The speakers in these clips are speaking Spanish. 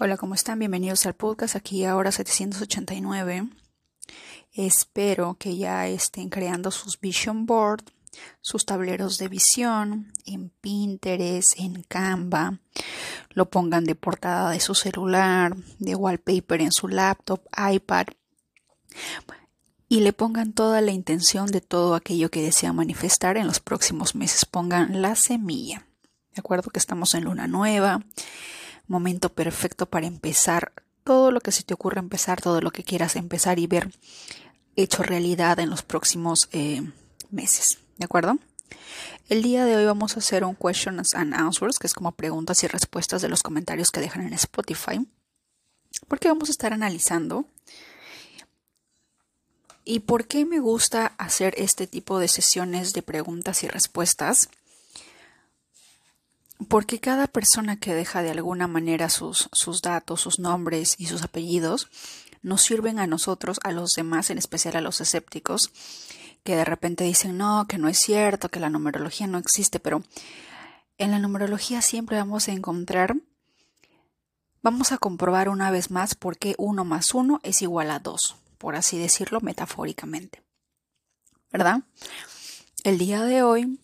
Hola, ¿cómo están? Bienvenidos al podcast aquí ahora 789. Espero que ya estén creando sus vision board, sus tableros de visión en Pinterest, en Canva, lo pongan de portada de su celular, de wallpaper en su laptop, iPad y le pongan toda la intención de todo aquello que desean manifestar en los próximos meses. Pongan la semilla. De acuerdo que estamos en luna nueva momento perfecto para empezar todo lo que se te ocurra empezar, todo lo que quieras empezar y ver hecho realidad en los próximos eh, meses. ¿De acuerdo? El día de hoy vamos a hacer un questions and answers, que es como preguntas y respuestas de los comentarios que dejan en Spotify, porque vamos a estar analizando y por qué me gusta hacer este tipo de sesiones de preguntas y respuestas porque cada persona que deja de alguna manera sus, sus datos, sus nombres y sus apellidos, nos sirven a nosotros, a los demás, en especial a los escépticos, que de repente dicen, no, que no es cierto, que la numerología no existe, pero en la numerología siempre vamos a encontrar, vamos a comprobar una vez más por qué 1 más 1 es igual a 2, por así decirlo metafóricamente. ¿Verdad? El día de hoy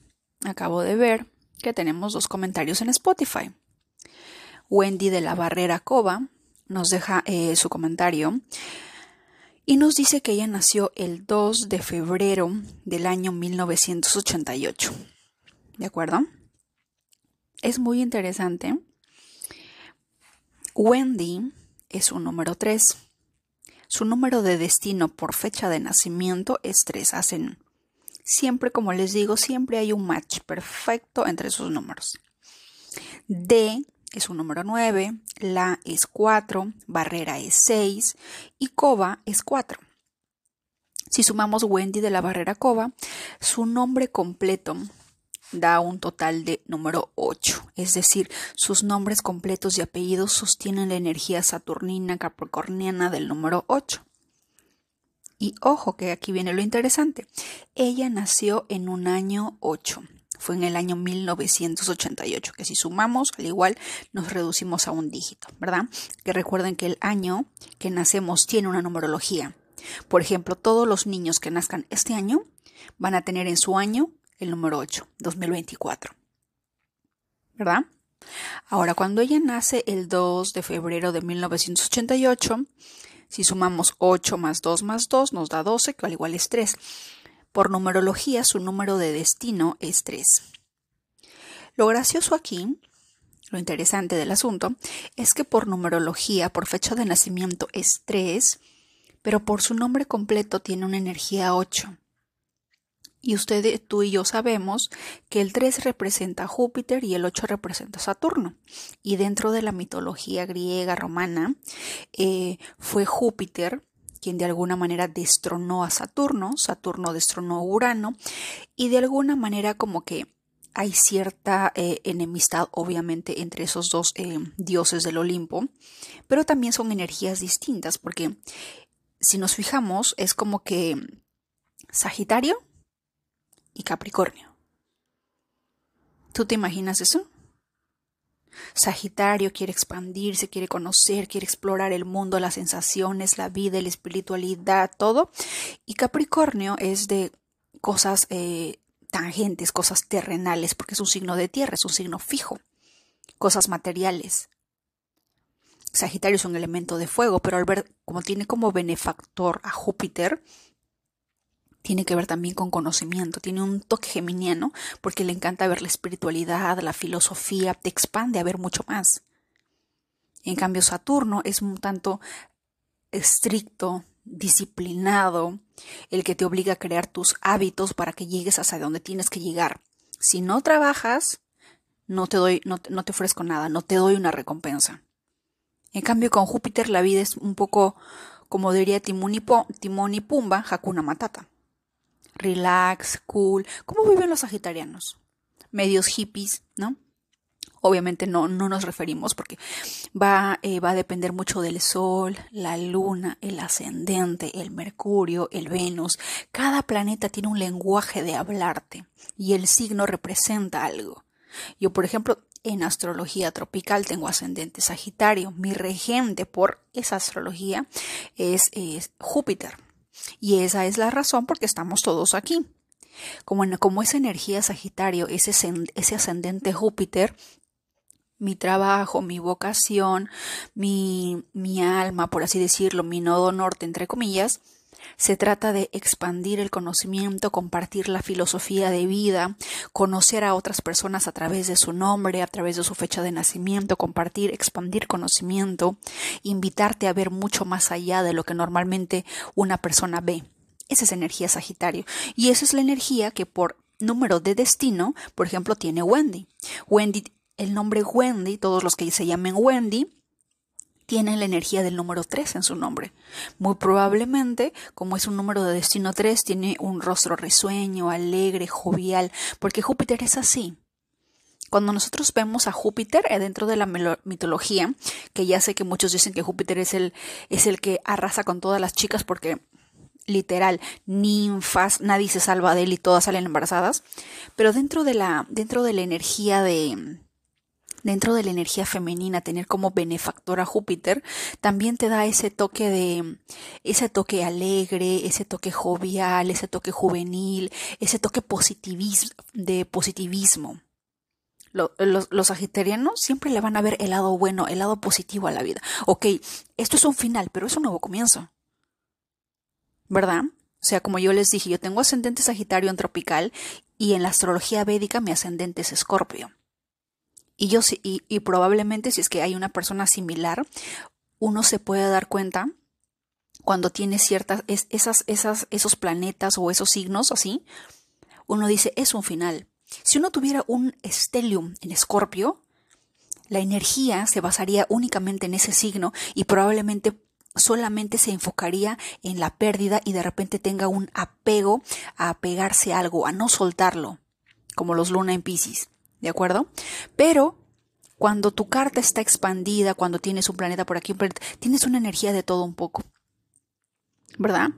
acabo de ver que tenemos dos comentarios en Spotify. Wendy de la Barrera Cova nos deja eh, su comentario y nos dice que ella nació el 2 de febrero del año 1988. ¿De acuerdo? Es muy interesante. Wendy es un número 3. Su número de destino por fecha de nacimiento es 3. Hacen siempre, como les digo, siempre hay un match perfecto entre sus números. D es un número 9, La es 4, Barrera es 6 y Cova es 4. Si sumamos Wendy de la Barrera Cova, su nombre completo da un total de número 8, es decir, sus nombres completos y apellidos sostienen la energía saturnina capricorniana del número 8. Y ojo que aquí viene lo interesante. Ella nació en un año 8. Fue en el año 1988, que si sumamos, al igual nos reducimos a un dígito, ¿verdad? Que recuerden que el año que nacemos tiene una numerología. Por ejemplo, todos los niños que nazcan este año van a tener en su año el número 8, 2024. ¿Verdad? Ahora, cuando ella nace el 2 de febrero de 1988, si sumamos 8 más 2 más 2 nos da 12, que al igual es 3. Por numerología, su número de destino es 3. Lo gracioso aquí, lo interesante del asunto, es que por numerología, por fecha de nacimiento es 3, pero por su nombre completo tiene una energía 8. Y usted, tú y yo sabemos que el 3 representa a Júpiter y el 8 representa a Saturno. Y dentro de la mitología griega romana eh, fue Júpiter quien de alguna manera destronó a Saturno, Saturno destronó a Urano, y de alguna manera como que hay cierta eh, enemistad obviamente entre esos dos eh, dioses del Olimpo, pero también son energías distintas, porque si nos fijamos es como que Sagitario y Capricornio. ¿Tú te imaginas eso? Sagitario quiere expandirse, quiere conocer, quiere explorar el mundo, las sensaciones, la vida, la espiritualidad, todo. Y Capricornio es de cosas eh, tangentes, cosas terrenales, porque es un signo de tierra, es un signo fijo, cosas materiales. Sagitario es un elemento de fuego, pero al ver como tiene como benefactor a Júpiter, tiene que ver también con conocimiento, tiene un toque geminiano porque le encanta ver la espiritualidad, la filosofía, te expande a ver mucho más. En cambio, Saturno es un tanto estricto, disciplinado, el que te obliga a crear tus hábitos para que llegues hasta donde tienes que llegar. Si no trabajas, no te doy, no, te ofrezco nada, no te doy una recompensa. En cambio, con Júpiter la vida es un poco, como diría Timón y, Pumba, Hakuna Matata relax, cool. ¿Cómo viven los sagitarianos? Medios hippies, ¿no? Obviamente no, no nos referimos porque va, eh, va a depender mucho del Sol, la Luna, el ascendente, el Mercurio, el Venus. Cada planeta tiene un lenguaje de hablarte y el signo representa algo. Yo, por ejemplo, En astrología tropical tengo ascendente Sagitario. Mi regente por esa astrología es, Júpiter. Y esa es la razón por que estamos todos aquí. Como, como esa energía Sagitario, ese, ese ascendente Júpiter, mi trabajo, mi vocación, mi, mi alma, por así decirlo, mi nodo norte, entre comillas, se trata de expandir el conocimiento, compartir la filosofía de vida, conocer a otras personas a través de su nombre, a través de su fecha de nacimiento, compartir, expandir conocimiento, invitarte a ver mucho más allá de lo que normalmente una persona ve. Esa es energía Sagitario. Y esa es la energía que por número de destino, por ejemplo, tiene Wendy. Wendy, el nombre Wendy, todos los que se llamen Wendy, tienen la energía del número 3 en su nombre. Muy probablemente, como es un número de destino 3, tiene un rostro risueño, alegre, jovial, porque Júpiter es así. Cuando nosotros vemos a Júpiter eh, dentro de la mitología, que ya sé que muchos dicen que Júpiter es el, es el que arrasa con todas las chicas porque literal, ninfas, nadie se salva de él y todas salen embarazadas, pero dentro de la, dentro de la energía de, dentro de la energía femenina, tener como benefactor a Júpiter, también te da ese toque de, ese toque alegre, ese toque jovial, ese toque juvenil, ese toque positivismo, de positivismo. Los, los, sagitarianos siempre le van a ver el lado bueno, el lado positivo a la vida. Ok, esto es un final, pero es un nuevo comienzo. ¿Verdad? O sea, como yo les dije, yo tengo ascendente sagitario en tropical y en la astrología védica mi ascendente es escorpio. Y yo y, y probablemente si es que hay una persona similar, uno se puede dar cuenta cuando tiene ciertas esas, esas, esos planetas o esos signos así, uno dice es un final. Si uno tuviera un stellium en Escorpio, la energía se basaría únicamente en ese signo y probablemente solamente se enfocaría en la pérdida y de repente tenga un apego a apegarse a algo, a no soltarlo, como los luna en Pisces. ¿De acuerdo? Pero cuando tu carta está expandida, cuando tienes un planeta por aquí, tienes una energía de todo un poco. ¿Verdad?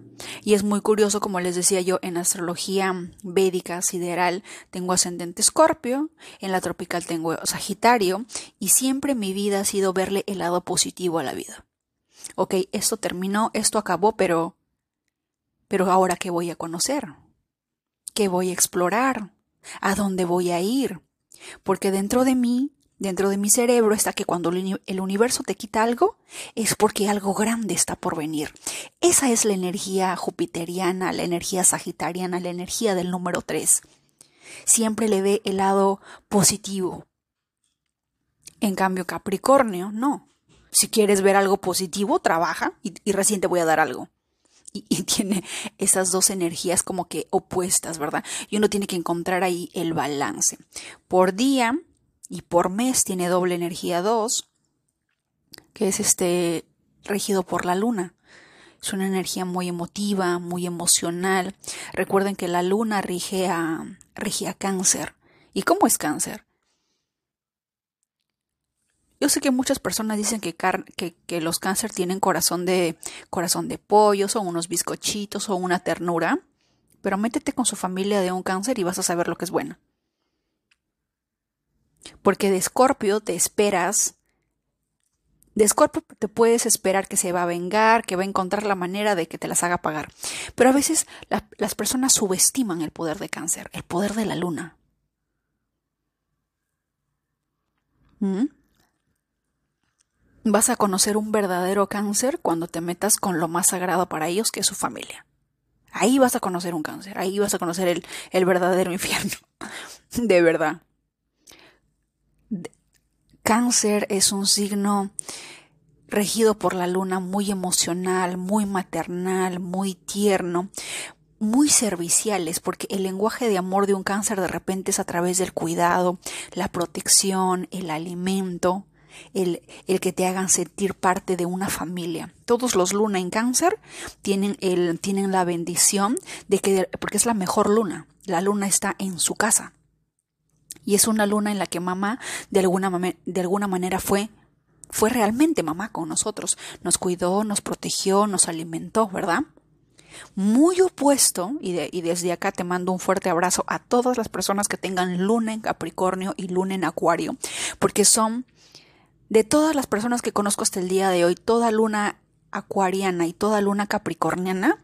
Y es muy curioso, como les decía yo, en astrología védica sideral tengo ascendente escorpio, en la tropical tengo sagitario, y siempre mi vida ha sido verle el lado positivo a la vida. Ok, esto terminó, esto acabó, pero... Pero ahora, ¿qué voy a conocer? ¿Qué voy a explorar? ¿A dónde voy a ir? Porque dentro de mí, dentro de mi cerebro está que cuando el universo te quita algo, es porque algo grande está por venir. Esa es la energía jupiteriana, la energía sagitariana, la energía del número 3. Siempre le ve el lado positivo. En cambio, Capricornio, no. Si quieres ver algo positivo, trabaja y, y recién te voy a dar algo y, tiene esas dos energías como que opuestas, ¿verdad? Y uno tiene que encontrar ahí el balance. Por día y por mes tiene doble energía 2, que es este regido por la luna. Es una energía muy emotiva, muy emocional. Recuerden que la luna rige a, rige a cáncer. ¿Y cómo es cáncer? Yo sé que muchas personas dicen que, los cáncer tienen corazón de, corazón de pollo, son unos bizcochitos o una ternura, pero métete con su familia de un cáncer y vas a saber lo que es bueno. Porque de escorpio te esperas, de escorpio te puedes esperar que se va a vengar, que va a encontrar la manera de que te las haga pagar. Pero a veces las personas subestiman el poder de cáncer, el poder de la luna. ¿Mm? Vas a conocer un verdadero cáncer cuando te metas con lo más sagrado para ellos, que es su familia. Ahí vas a conocer un cáncer, ahí vas a conocer el, el verdadero infierno. De verdad. Cáncer es un signo regido por la luna muy emocional, muy maternal, muy tierno, muy serviciales, porque el lenguaje de amor de un cáncer de repente es a través del cuidado, la protección, el alimento, el, el, que te hagan sentir parte de una familia. Todos los luna en cáncer tienen, el, tienen la bendición de que, porque es la mejor luna, la luna está en su casa. Y es una luna en la que mamá de alguna, de alguna manera fue, fue realmente mamá con nosotros. Nos cuidó, nos protegió, nos alimentó, ¿verdad? muy opuesto, y, y, desde acá te mando un fuerte abrazo a todas las personas que tengan luna en Capricornio y luna en Acuario, porque son de todas las personas que conozco hasta el día de hoy, toda luna acuariana y toda luna capricorniana,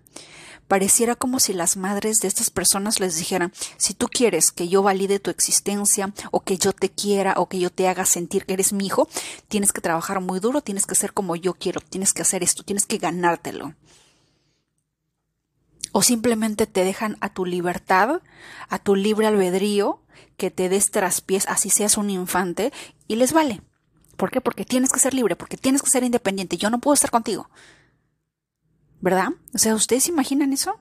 pareciera como si las madres de estas personas les dijeran, si tú quieres que yo valide tu existencia o que yo te quiera o que yo te haga sentir que eres mi hijo, tienes que trabajar muy duro, tienes que ser como yo quiero, tienes que hacer esto, tienes que ganártelo. O simplemente te dejan a tu libertad, a tu libre albedrío, que te des traspiés, así seas un infante, y les vale. ¿Por qué? Porque tienes que ser libre, porque tienes que ser independiente. Yo no puedo estar contigo. ¿Verdad? O sea, ¿ustedes imaginan eso?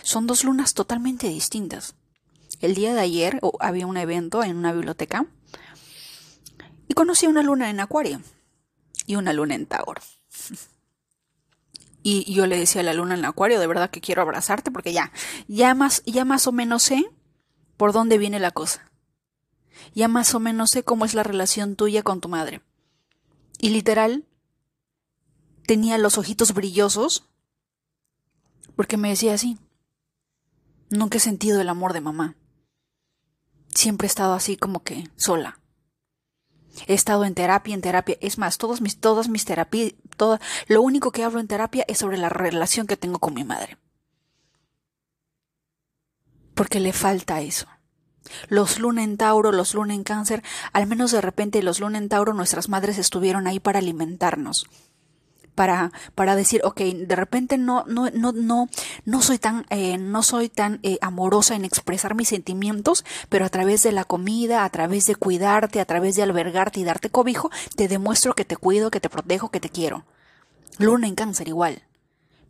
Son dos lunas totalmente distintas. El día de ayer había un evento en una biblioteca y conocí una luna en Acuario y una luna en Tauro. Y yo le decía a la luna en Acuario, de verdad que quiero abrazarte porque ya, ya más, ya más o menos sé por dónde viene la cosa. Ya más o menos sé cómo es la relación tuya con tu madre. Y literal, tenía los ojitos brillosos porque me decía así. Nunca he sentido el amor de mamá. Siempre he estado así como que sola. He estado en terapia, en terapia. Es más, todos mis, todas mis terapias, todo, lo único que hablo en terapia es sobre la relación que tengo con mi madre. Porque le falta eso. Los luna en Tauro, los luna en Cáncer, al menos de repente los luna en Tauro, nuestras madres estuvieron ahí para alimentarnos. Para, para decir, ok, de repente no, no, no, no, no soy tan, eh, no soy tan eh, amorosa en expresar mis sentimientos, pero a través de la comida, a través de cuidarte, a través de albergarte y darte cobijo, te demuestro que te cuido, que te protejo, que te quiero. Luna en cáncer igual.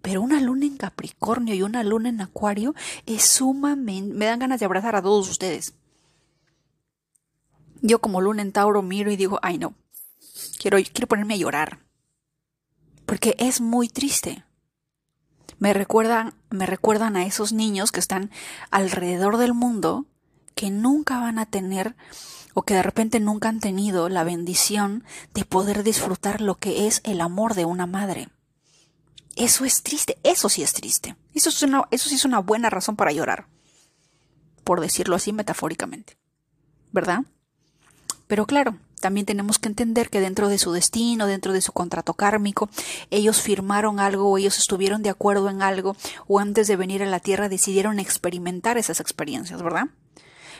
Pero una luna en Capricornio y una luna en Acuario es sumamente... Me dan ganas de abrazar a todos ustedes. Yo como luna en Tauro miro y digo, ay no, quiero, quiero ponerme a llorar. Porque es muy triste. Me recuerdan, me recuerdan a esos niños que están alrededor del mundo que nunca van a tener o que de repente nunca han tenido la bendición de poder disfrutar lo que es el amor de una madre. Eso es triste, eso sí es triste. Eso, es una, eso sí es una buena razón para llorar, por decirlo así metafóricamente. ¿Verdad? Pero claro, también tenemos que entender que dentro de su destino, dentro de su contrato kármico, ellos firmaron algo o ellos estuvieron de acuerdo en algo o antes de venir a la Tierra decidieron experimentar esas experiencias, ¿verdad?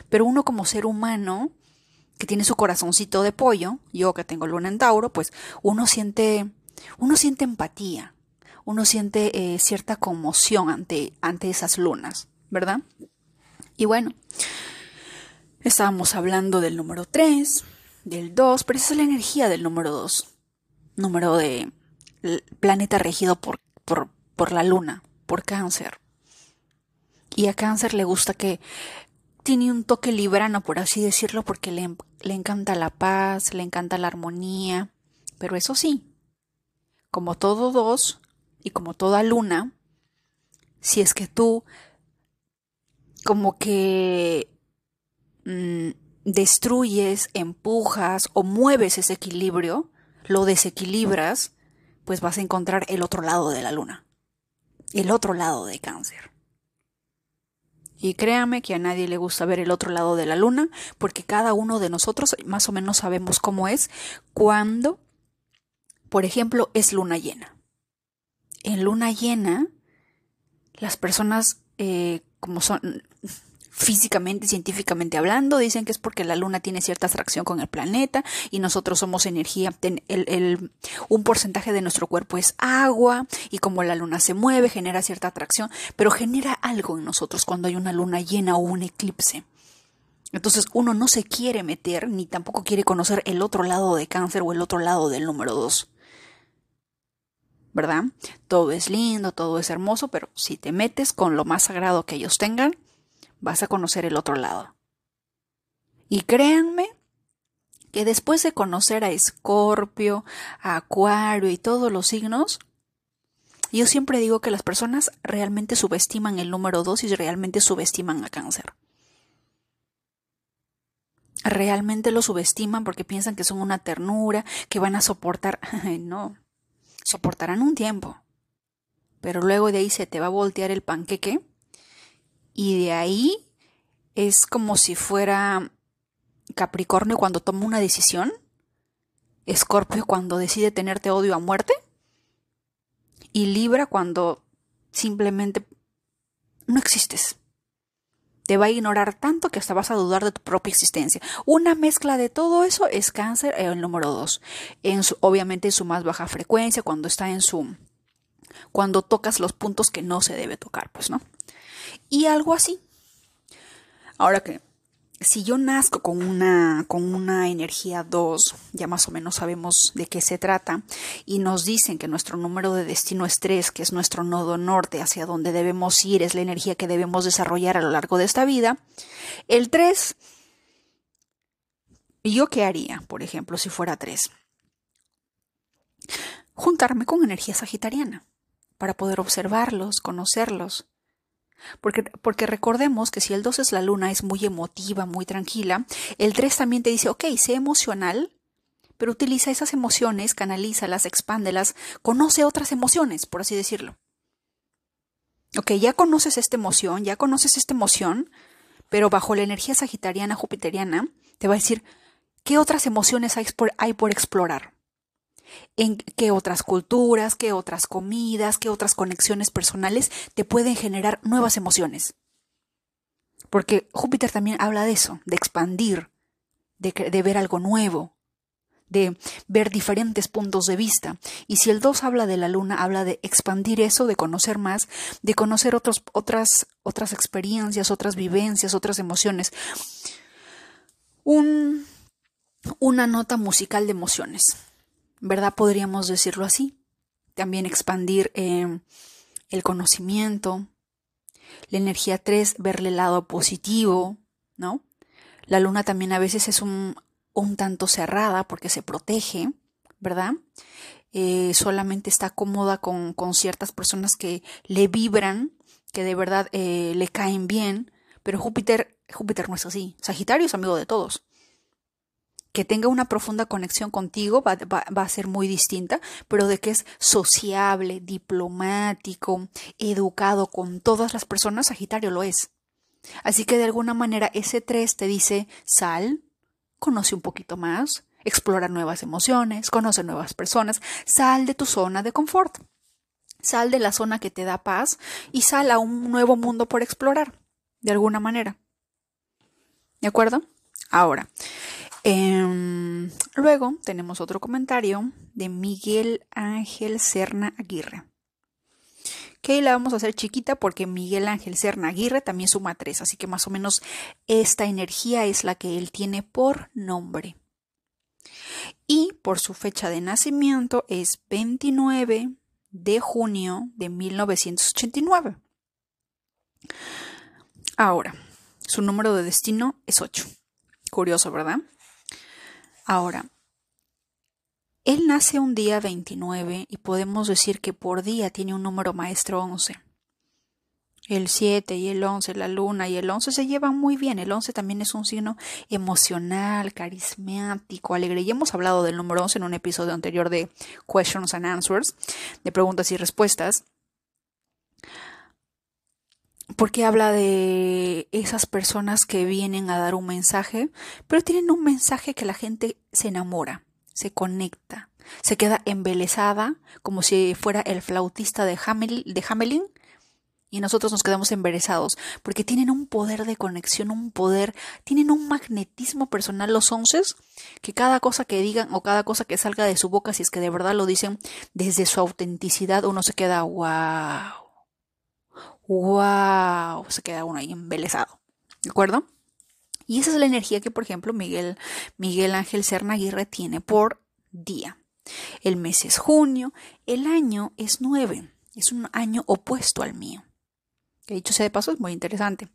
Pero uno como ser humano que tiene su corazoncito de pollo, yo que tengo luna en Tauro, pues uno siente uno siente empatía, uno siente eh, cierta conmoción ante, ante esas lunas, ¿verdad? Y bueno, estábamos hablando del número 3, del 2, pero esa es la energía del número 2, número de planeta regido por, por, por la luna, por cáncer. Y a cáncer le gusta que tiene un toque librano, por así decirlo, porque le, le encanta la paz, le encanta la armonía, pero eso sí, como todo dos, y como toda luna, si es que tú como que mm, destruyes, empujas o mueves ese equilibrio, lo desequilibras, pues vas a encontrar el otro lado de la luna, el otro lado de cáncer. Y créame que a nadie le gusta ver el otro lado de la luna, porque cada uno de nosotros más o menos sabemos cómo es cuando, por ejemplo, es luna llena en luna llena, las personas, eh, como son físicamente, científicamente hablando, dicen que es porque la luna tiene cierta atracción con el planeta y nosotros somos energía, el, un porcentaje de nuestro cuerpo es agua y como la luna se mueve genera cierta atracción, pero genera algo en nosotros cuando hay una luna llena o un eclipse. Entonces uno no se quiere meter ni tampoco quiere conocer el otro lado de cáncer o el otro lado del número dos. ¿Verdad? Todo es lindo, todo es hermoso, pero si te metes con lo más sagrado que ellos tengan, vas a conocer el otro lado. Y créanme que después de conocer a Escorpio, a Acuario y todos los signos, yo siempre digo que las personas realmente subestiman el número 2 y realmente subestiman a cáncer. Realmente lo subestiman porque piensan que son una ternura, que van a soportar. no, soportarán un tiempo. pero luego de ahí se te va a voltear el panqueque y de ahí es como si fuera Capricornio cuando toma una decisión, Escorpio cuando decide tenerte odio a muerte y Libra cuando simplemente no existes. Te va a ignorar tanto que hasta vas a dudar de tu propia existencia. Una mezcla de todo eso es cáncer el número 2. obviamente en su más baja frecuencia, cuando está en su... cuando tocas los puntos que no se debe tocar, pues, ¿no? Y algo así. Ahora que si yo nazco con una, con una energía 2, ya más o menos sabemos de qué se trata, y nos dicen que nuestro número de destino es 3, que es nuestro nodo norte, hacia donde debemos ir, es la energía que debemos desarrollar a lo largo de esta vida, el 3, ¿yo qué haría, por ejemplo, si fuera 3? Juntarme con energía sagitariana para poder observarlos, conocerlos, porque, porque, recordemos que si el 2 es la luna, es muy emotiva, muy tranquila, el 3 también te dice, ok, sé emocional, pero utiliza esas emociones, canalízalas, expándelas, conoce otras emociones, por así decirlo. Ok, ya conoces esta emoción, ya conoces esta emoción, pero bajo la energía sagitariana, jupiteriana, te va a decir, ¿qué otras emociones hay por, hay por explorar? En qué otras culturas, qué otras comidas, qué otras conexiones personales te pueden generar nuevas emociones. Porque Júpiter también habla de eso, de expandir, de, de ver algo nuevo, de ver diferentes puntos de vista. Y si el 2 habla de la luna, habla de expandir eso, de conocer más, de conocer otros, otras, otras experiencias, otras vivencias, otras emociones. Un, una nota musical de emociones. ¿Verdad? Podríamos decirlo así. También expandir eh, el conocimiento. La energía 3, verle el lado positivo, ¿no? La luna también a veces es un, un tanto cerrada porque se protege, ¿verdad? Eh, solamente está cómoda con, con, ciertas personas que le vibran, que de verdad eh, le caen bien, pero Júpiter, Júpiter no es así. Sagitario es amigo de todos que tenga una profunda conexión contigo va, a ser muy distinta, pero de que es sociable, diplomático, educado con todas las personas, Sagitario lo es. Así que de alguna manera ese 3 te dice, sal, conoce un poquito más, explora nuevas emociones, conoce nuevas personas, sal de tu zona de confort, sal de la zona que te da paz y sal a un nuevo mundo por explorar, de alguna manera. ¿De acuerdo? Ahora, Em, luego tenemos otro comentario de Miguel Ángel Serna Aguirre. Que la vamos a hacer chiquita porque Miguel Ángel Serna Aguirre también suma tres, así que más o menos esta energía es la que él tiene por nombre. Y por su fecha de nacimiento es 29 de junio de 1989. Ahora, su número de destino es 8. Curioso, ¿verdad? Ahora, él nace un día 29 y podemos decir que por día tiene un número maestro 11. El 7 y el 11, la luna y el 11 se llevan muy bien. El 11 también es un signo emocional, carismático, alegre. Y hemos hablado del número 11 en un episodio anterior de Questions and Answers, de preguntas y respuestas porque habla de esas personas que vienen a dar un mensaje, pero tienen un mensaje que la gente se enamora, se conecta, se queda embelesada, como si fuera el flautista de, Hamelin, y nosotros nos quedamos embelesados, porque tienen un poder de conexión, un poder, tienen un magnetismo personal los onces, que cada cosa que digan o cada cosa que salga de su boca, si es que de verdad lo dicen desde su autenticidad, uno se queda, wow ¡Wow! Se queda uno ahí embelesado. ¿De acuerdo? Y esa es la energía que, por ejemplo, Miguel, Miguel Ángel Serna Aguirre tiene por día. El mes es junio, el año es nueve, es un año opuesto al mío. Que dicho sea de paso, es muy interesante.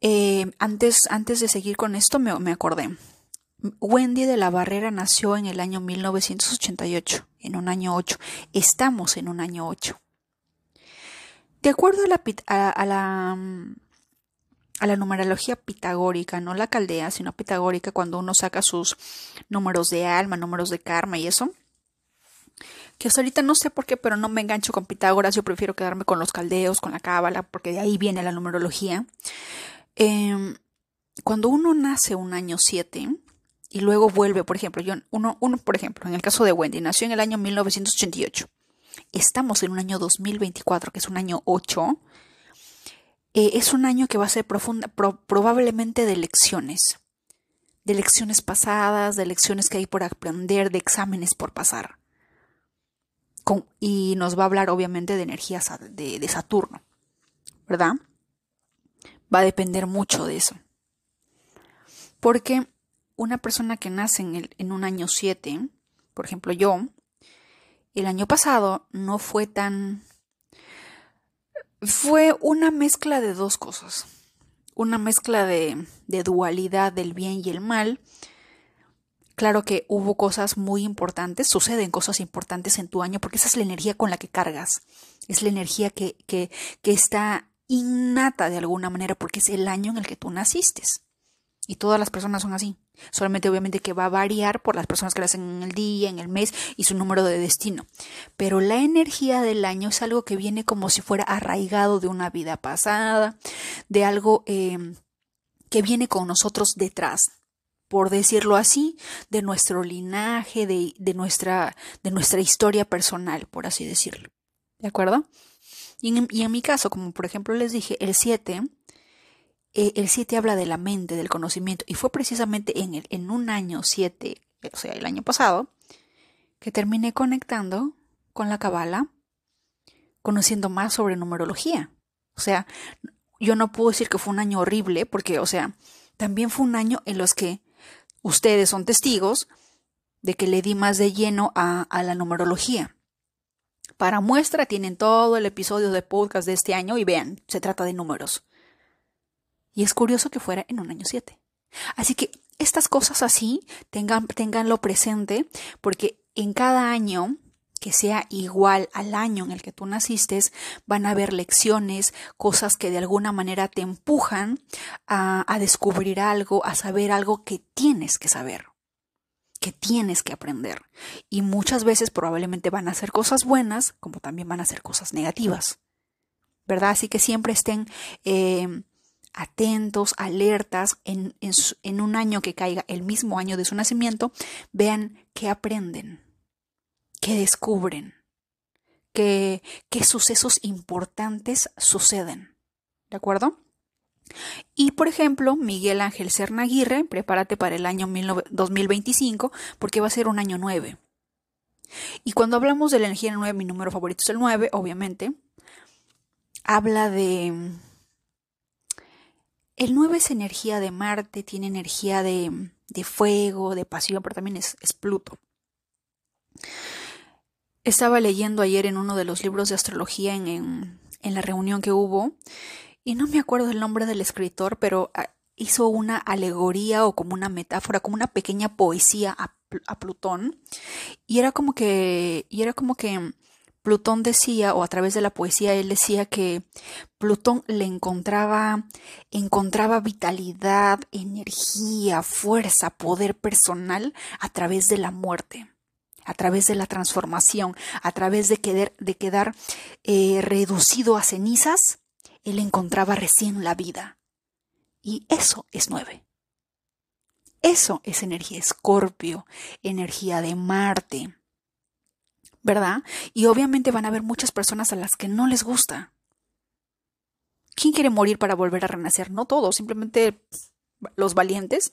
Eh, antes, antes de seguir con esto, me, me acordé. Wendy de la Barrera nació en el año 1988, en un año 8. Estamos en un año 8. De acuerdo a la, a, la, a la numerología pitagórica, no la caldea, sino pitagórica, cuando uno saca sus números de alma, números de karma y eso, que hasta ahorita no sé por qué, pero no me engancho con Pitágoras, yo prefiero quedarme con los caldeos, con la cábala, porque de ahí viene la numerología. Em, cuando uno nace un año 7 y luego vuelve, por ejemplo, yo, uno, uno, por ejemplo, en el caso de Wendy, nació en el año 1988. Estamos en un año 2024, que es un año 8. Eh, es un año que va a ser profunda, probablemente de lecciones, de lecciones pasadas, de lecciones que hay por aprender, de exámenes por pasar. y nos va a hablar obviamente de energías de, de Saturno, ¿verdad? Va a depender mucho de eso. Porque una persona que nace en, el, en un año 7, por ejemplo yo, el año pasado no fue tan... Fue una mezcla de dos cosas. Una mezcla de, de dualidad del bien y el mal. Claro que hubo cosas muy importantes, suceden cosas importantes en tu año porque esa es la energía con la que cargas. Es la energía que, que, que está innata de alguna manera porque es el año en el que tú naciste. Y todas las personas son así. Solamente obviamente que va a variar por las personas que lo hacen en el día, en el mes y su número de destino. Pero la energía del año es algo que viene como si fuera arraigado de una vida pasada, de algo eh, que viene con nosotros detrás, por decirlo así, de nuestro linaje, de, de, nuestra, de nuestra historia personal, por así decirlo. ¿De acuerdo? Y en, y en mi caso, como por ejemplo les dije, el 7 eh, el 7 habla de la mente, del conocimiento, y fue precisamente en, el, en un año 7, o sea, el año pasado, que terminé conectando con la Kabbalah, conociendo más sobre numerología. O sea, yo no puedo decir que fue un año horrible, porque, o sea, también fue un año en los que ustedes son testigos de que le di más de lleno a, a la numerología. Para muestra tienen todo el episodio de podcast de este año y vean, se trata de números. Y es curioso que fuera en un año 7. Así que estas cosas así, tengan, tenganlo presente, porque en cada año que sea igual al año en el que tú naciste, van a haber lecciones, cosas que de alguna manera te empujan a, a, descubrir algo, a saber algo que tienes que saber, que tienes que aprender. Y muchas veces probablemente van a ser cosas buenas, como también van a ser cosas negativas. ¿Verdad? Así que siempre estén eh, atentos, alertas, en, en, un año que caiga el mismo año de su nacimiento, vean qué aprenden, qué descubren, qué, qué sucesos importantes suceden. ¿De acuerdo? Y por ejemplo, Miguel Ángel Cernaguirre, prepárate para el año 2025 porque va a ser un año 9. Y cuando hablamos de la energía 9, mi número favorito es el 9, obviamente, habla de el 9 es energía de Marte, tiene energía de, fuego, de pasión, pero también es, Pluto. Estaba leyendo ayer en uno de los libros de astrología en, la reunión que hubo, y no me acuerdo el nombre del escritor, pero ah, hizo una alegoría o como una metáfora, como una pequeña poesía a, a Plutón, y era como que, y era como que Plutón decía, o a través de la poesía, él decía que Plutón le encontraba, encontraba vitalidad, energía, fuerza, poder personal a través de la muerte, a través de la transformación, a través de quedar, de quedar eh, reducido a cenizas, él encontraba recién la vida. Y eso es nueve. Eso es energía escorpio, energía de Marte. ¿Verdad? Y obviamente van a haber muchas personas a las que no les gusta. ¿Quién quiere morir para volver a renacer? No todos, simplemente los valientes.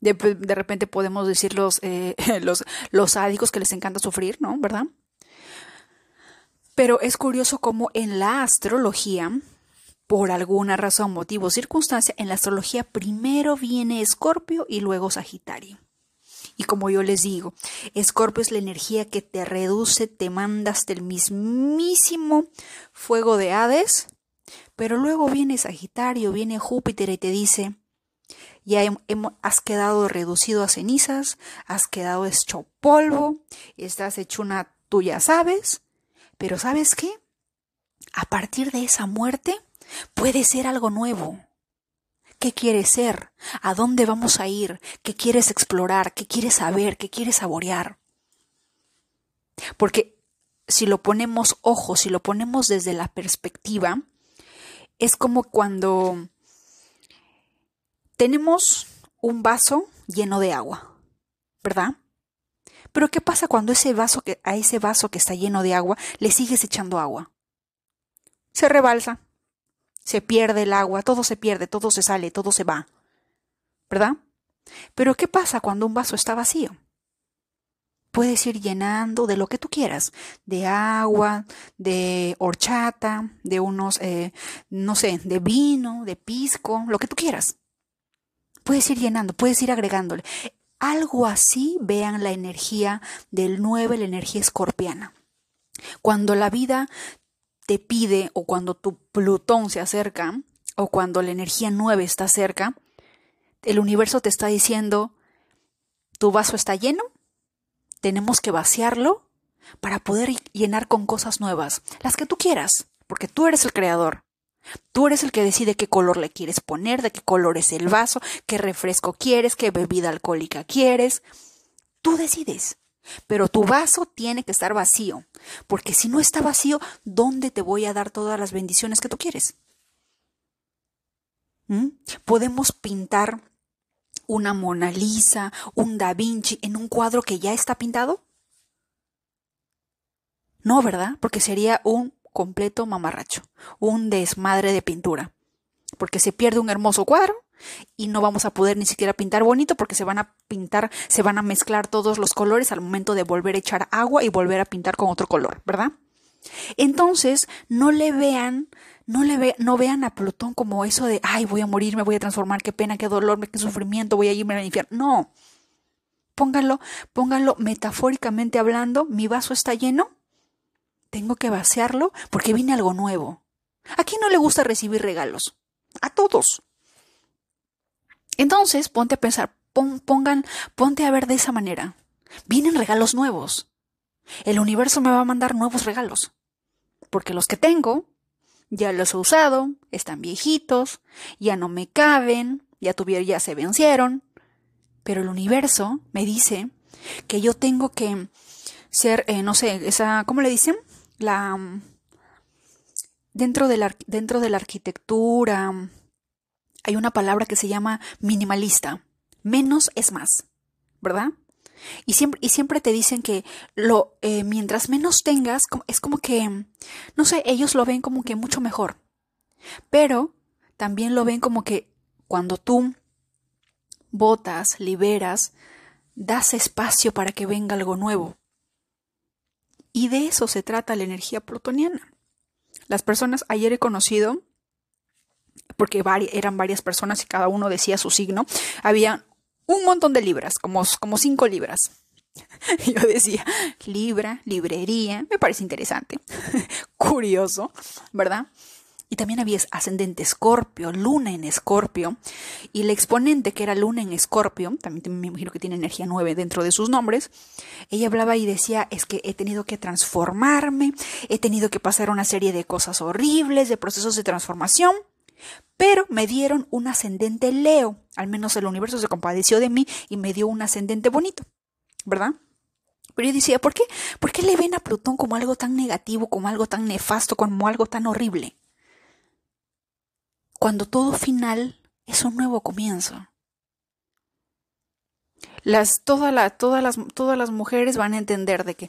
De, repente podemos decir los, eh, los, sádicos que les encanta sufrir, ¿no? ¿Verdad? Pero es curioso cómo en la astrología, por alguna razón, motivo circunstancia, en la astrología primero viene Escorpio y luego Sagitario. Y como yo les digo, Escorpio es la energía que te reduce, te manda hasta el mismísimo fuego de Hades, pero luego viene Sagitario, viene Júpiter y te dice, ya has quedado reducido a cenizas, has quedado hecho polvo, estás hecho una, tú ya sabes, pero ¿sabes qué? A partir de esa muerte puede ser algo nuevo ¿Qué quieres ser? ¿A dónde vamos a ir? ¿Qué quieres explorar? ¿Qué quieres saber? ¿Qué quieres saborear? Porque si lo ponemos ojo, si lo ponemos desde la perspectiva, es como cuando tenemos un vaso lleno de agua, ¿verdad? Pero ¿qué pasa cuando ese vaso que, a ese vaso que está lleno de agua le sigues echando agua? Se rebalsa, se pierde el agua, todo se pierde, todo se sale, todo se va. ¿Verdad? Pero ¿qué pasa cuando un vaso está vacío? Puedes ir llenando de lo que tú quieras, de agua, de horchata, de unos, eh, no sé, de vino, de pisco, lo que tú quieras. Puedes ir llenando, puedes ir agregándole. Algo así vean la energía del 9, la energía escorpiana. Cuando la vida te pide o cuando tu Plutón se acerca o cuando la energía 9 está cerca, el universo te está diciendo, tu vaso está lleno, tenemos que vaciarlo para poder llenar con cosas nuevas, las que tú quieras, porque tú eres el creador. Tú eres el que decide qué color le quieres poner, de qué color es el vaso, qué refresco quieres, qué bebida alcohólica quieres. Tú decides. Pero tu vaso tiene que estar vacío, porque si no está vacío, ¿dónde te voy a dar todas las bendiciones que tú quieres? ¿Mm? Podemos pintar una Mona Lisa, un Da Vinci en un cuadro que ya está pintado? No, ¿verdad? Porque sería un completo mamarracho, un desmadre de pintura, porque se pierde un hermoso cuadro y no vamos a poder ni siquiera pintar bonito porque se van a pintar, se van a mezclar todos los colores al momento de volver a echar agua y volver a pintar con otro color, ¿verdad? Entonces, no le vean, no le ve, no vean a Plutón como eso de, ay, voy a morir, me voy a transformar, qué pena, qué dolor, qué sufrimiento, voy a irme al infierno. No. Pónganlo, pónganlo metafóricamente hablando, mi vaso está lleno, tengo que vaciarlo porque viene algo nuevo. ¿A quién no le gusta recibir regalos? A todos. Entonces, ponte a pensar, pongan, ponte a ver de esa manera. Vienen regalos nuevos. El universo me va a mandar nuevos regalos. Porque los que tengo, ya los he usado, están viejitos, ya no me caben, ya tuvieron, ya se vencieron. Pero el universo me dice que yo tengo que ser, eh, no sé, esa, ¿cómo le dicen? la dentro de la, dentro de la arquitectura hay una palabra que se llama minimalista. Menos es más, ¿verdad? Y siempre, y siempre te dicen que lo, eh, mientras menos tengas, es como que, no sé, ellos lo ven como que mucho mejor. Pero también lo ven como que cuando tú botas, liberas, das espacio para que venga algo nuevo. Y de eso se trata la energía plutoniana. Las personas, ayer he conocido, porque eran varias personas y cada uno decía su signo, había un montón de libras, como, como cinco libras. Yo decía, libra, librería, me parece interesante, curioso, ¿verdad? Y también había ascendente escorpio, luna en escorpio. Y el exponente, que era luna en escorpio, también me imagino que tiene energía 9 dentro de sus nombres, ella hablaba y decía, es que he tenido que transformarme, he tenido que pasar una serie de cosas horribles, de procesos de transformación, pero me dieron un ascendente Leo. Al menos el universo se compadeció de mí y me dio un ascendente bonito, ¿verdad? Pero yo decía, ¿por qué? ¿Por qué le ven a Plutón como algo tan negativo, como algo tan nefasto, como algo tan horrible? cuando todo final es un nuevo comienzo. Las, todas, las, todas las mujeres van a entender de que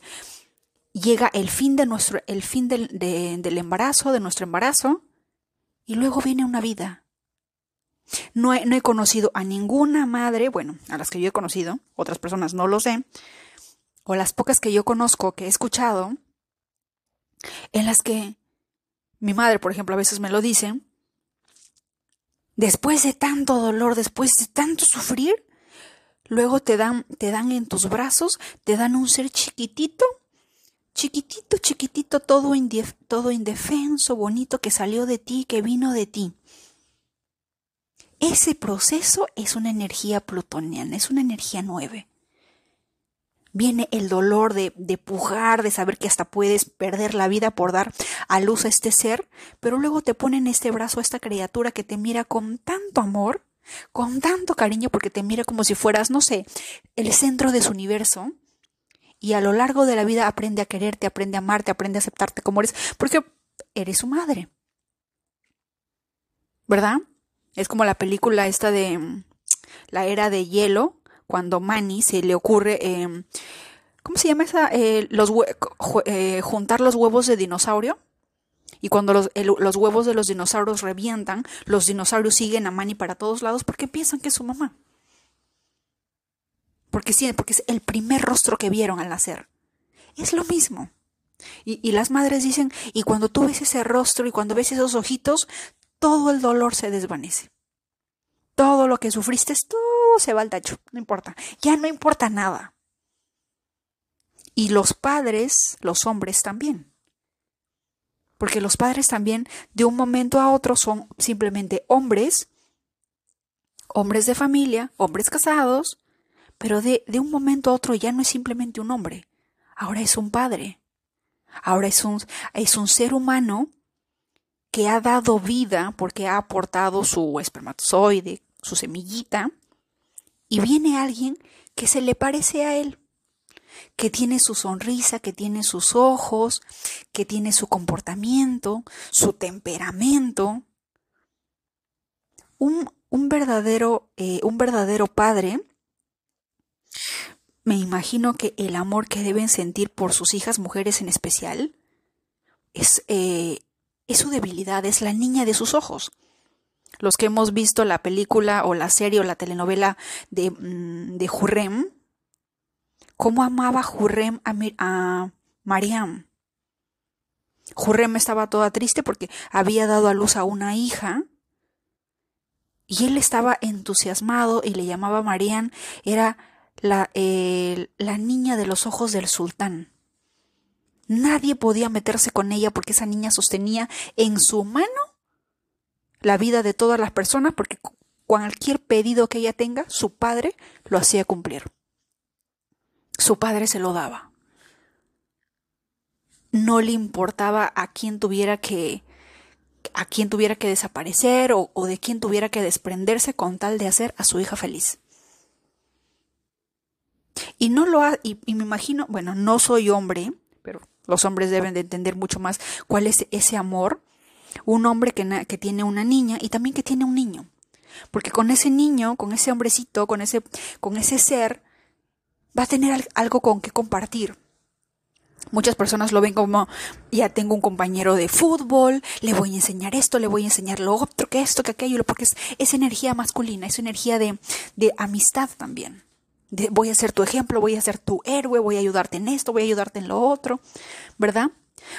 llega el fin, de nuestro, el fin del, del embarazo, de nuestro embarazo, y luego viene una vida. No he, no he, conocido a ninguna madre, bueno, a las que yo he conocido, otras personas no lo sé, o las pocas que yo conozco, que he escuchado, en las que mi madre, por ejemplo, a veces me lo dice, después de tanto dolor, después de tanto sufrir, luego te dan, te dan en tus brazos, te dan un ser chiquitito, chiquitito, chiquitito, todo, todo indefenso, bonito, que salió de ti, que vino de ti. Ese proceso es una energía plutoniana, es una energía nueve viene el dolor de, de pujar, de saber que hasta puedes perder la vida por dar a luz a este ser, pero luego te ponen este brazo a esta criatura que te mira con tanto amor, con tanto cariño, porque te mira como si fueras, no sé, el centro de su universo, y a lo largo de la vida aprende a quererte, aprende a amarte, aprende a aceptarte como eres, porque eres su madre. ¿Verdad? Es como la película esta de mm, la era de hielo, cuando Manny se le ocurre, em, ¿cómo se llama esa? Eh, los eh, juntar los huevos de dinosaurio. Y cuando los, los, huevos de los dinosaurios revientan, los dinosaurios siguen a Manny para todos lados porque piensan que es su mamá. Porque, sí, porque es el primer rostro que vieron al nacer. Es lo mismo. Y, y las madres dicen, y cuando tú ves ese rostro y cuando ves esos ojitos, todo el dolor se desvanece. Todo lo que sufriste, todo se va al tacho, no importa, ya no importa nada. Y los padres, los hombres también. Porque los padres también de un momento a otro son simplemente hombres, hombres de familia, hombres casados, pero de, de un momento a otro ya no es simplemente un hombre, ahora es un padre, ahora es un, es un ser humano que ha dado vida porque ha aportado su espermatozoide, su semillita, y viene alguien que se le parece a él, que tiene su sonrisa, que tiene sus ojos, que tiene su comportamiento, su temperamento. Un, un verdadero, eh, un verdadero padre, me imagino que el amor que deben sentir por sus hijas mujeres en especial es, eh, es su debilidad, es la niña de sus ojos. Los que hemos visto la película o la serie o la telenovela de, mm, de Jurrem, cómo amaba Jurrem a, a Mariam. Jurrem estaba toda triste porque había dado a luz a una hija y él estaba entusiasmado y le llamaba Mariam, era la, la niña de los ojos del sultán. Nadie podía meterse con ella porque esa niña sostenía en su mano la vida de todas las personas porque cualquier pedido que ella tenga, su padre lo hacía cumplir. Su padre se lo daba. No le importaba a quién tuviera que a quién tuviera que desaparecer o, de quién tuviera que desprenderse con tal de hacer a su hija feliz. Y no lo ha, y me imagino, bueno, no soy hombre, pero los hombres deben de entender mucho más cuál es ese amor. Un hombre que, que tiene una niña y también que tiene un niño. Porque con ese niño, con ese hombrecito, con ese, con ese ser, va a tener algo con que compartir. Muchas personas lo ven como, ya tengo un compañero de fútbol, le voy a enseñar esto, le voy a enseñar lo otro, que esto, que aquello, porque es, es energía masculina, es energía de, de amistad también voy a ser tu ejemplo, voy a ser tu héroe, voy a ayudarte en esto, voy a ayudarte en lo otro, ¿verdad?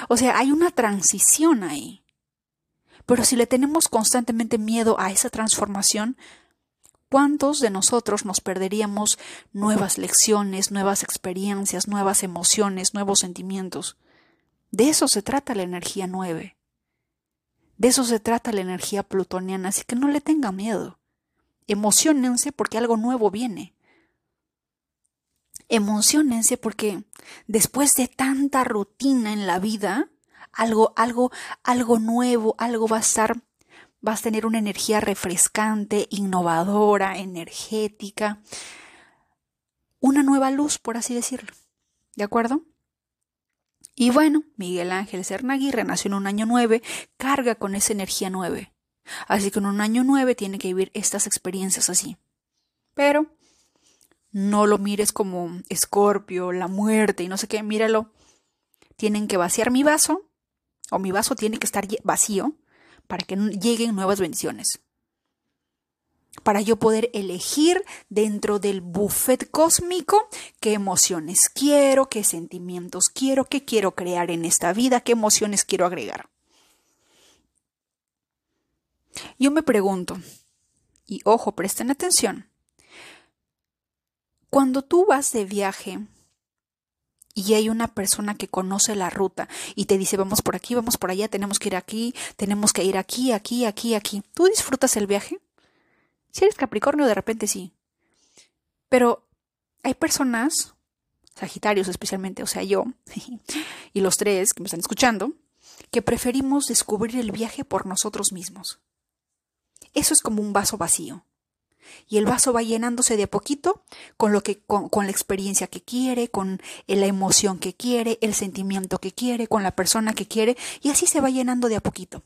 O sea, hay una transición ahí. Pero si le tenemos constantemente miedo a esa transformación, ¿cuántos de nosotros nos perderíamos nuevas lecciones, nuevas experiencias, nuevas emociones, nuevos sentimientos? De eso se trata la energía nueve. De eso se trata la energía plutoniana, así que no le tengan miedo. Emocionense porque algo nuevo viene emocionense porque después de tanta rutina en la vida, algo, algo, algo nuevo, algo va a estar, vas a tener una energía refrescante, innovadora, energética, una nueva luz, por así decirlo. ¿De acuerdo? Y bueno, Miguel Ángel Cernagui renació en un año nueve, carga con esa energía nueve. Así que en un año nueve tiene que vivir estas experiencias así. Pero no lo mires como escorpio, la muerte y no sé qué, míralo. Tienen que vaciar mi vaso, o mi vaso tiene que estar vacío para que lleguen nuevas bendiciones. Para yo poder elegir dentro del buffet cósmico qué emociones quiero, qué sentimientos quiero, qué quiero crear en esta vida, qué emociones quiero agregar. Yo me pregunto, y ojo, presten atención, cuando tú vas de viaje y hay una persona que conoce la ruta y te dice vamos por aquí, vamos por allá, tenemos que ir aquí, tenemos que ir aquí, aquí, aquí, aquí, ¿tú disfrutas el viaje? Si eres Capricornio, de repente sí. Pero hay personas, Sagitarios especialmente, o sea, yo y los tres que me están escuchando, que preferimos descubrir el viaje por nosotros mismos. Eso es como un vaso vacío. Y el vaso va llenándose de a poquito con lo que con, la experiencia que quiere, con la emoción que quiere, el sentimiento que quiere, con la persona que quiere y así se va llenando de a poquito.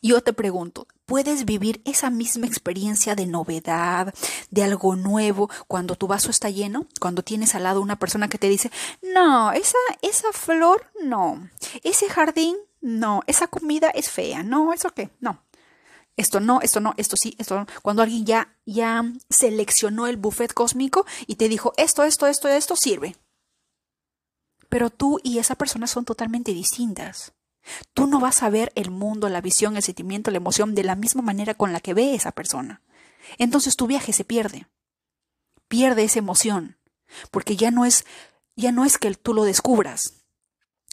Yo te pregunto, ¿puedes vivir esa misma experiencia de novedad, de algo nuevo, cuando tu vaso está lleno? Cuando tienes al lado una persona que te dice, no, esa, esa flor, no, ese jardín, no, esa comida es fea, no, ¿eso qué? No esto no, esto no, esto sí, esto no. Cuando alguien ya, ya seleccionó el buffet cósmico y te dijo esto, esto, esto, esto sirve. Pero tú y esa persona son totalmente distintas. Tú no vas a ver el mundo, la visión, el sentimiento, la emoción de la misma manera con la que ve esa persona. Entonces tu viaje se pierde. Pierde esa emoción, porque ya no es ya no es que tú lo descubras.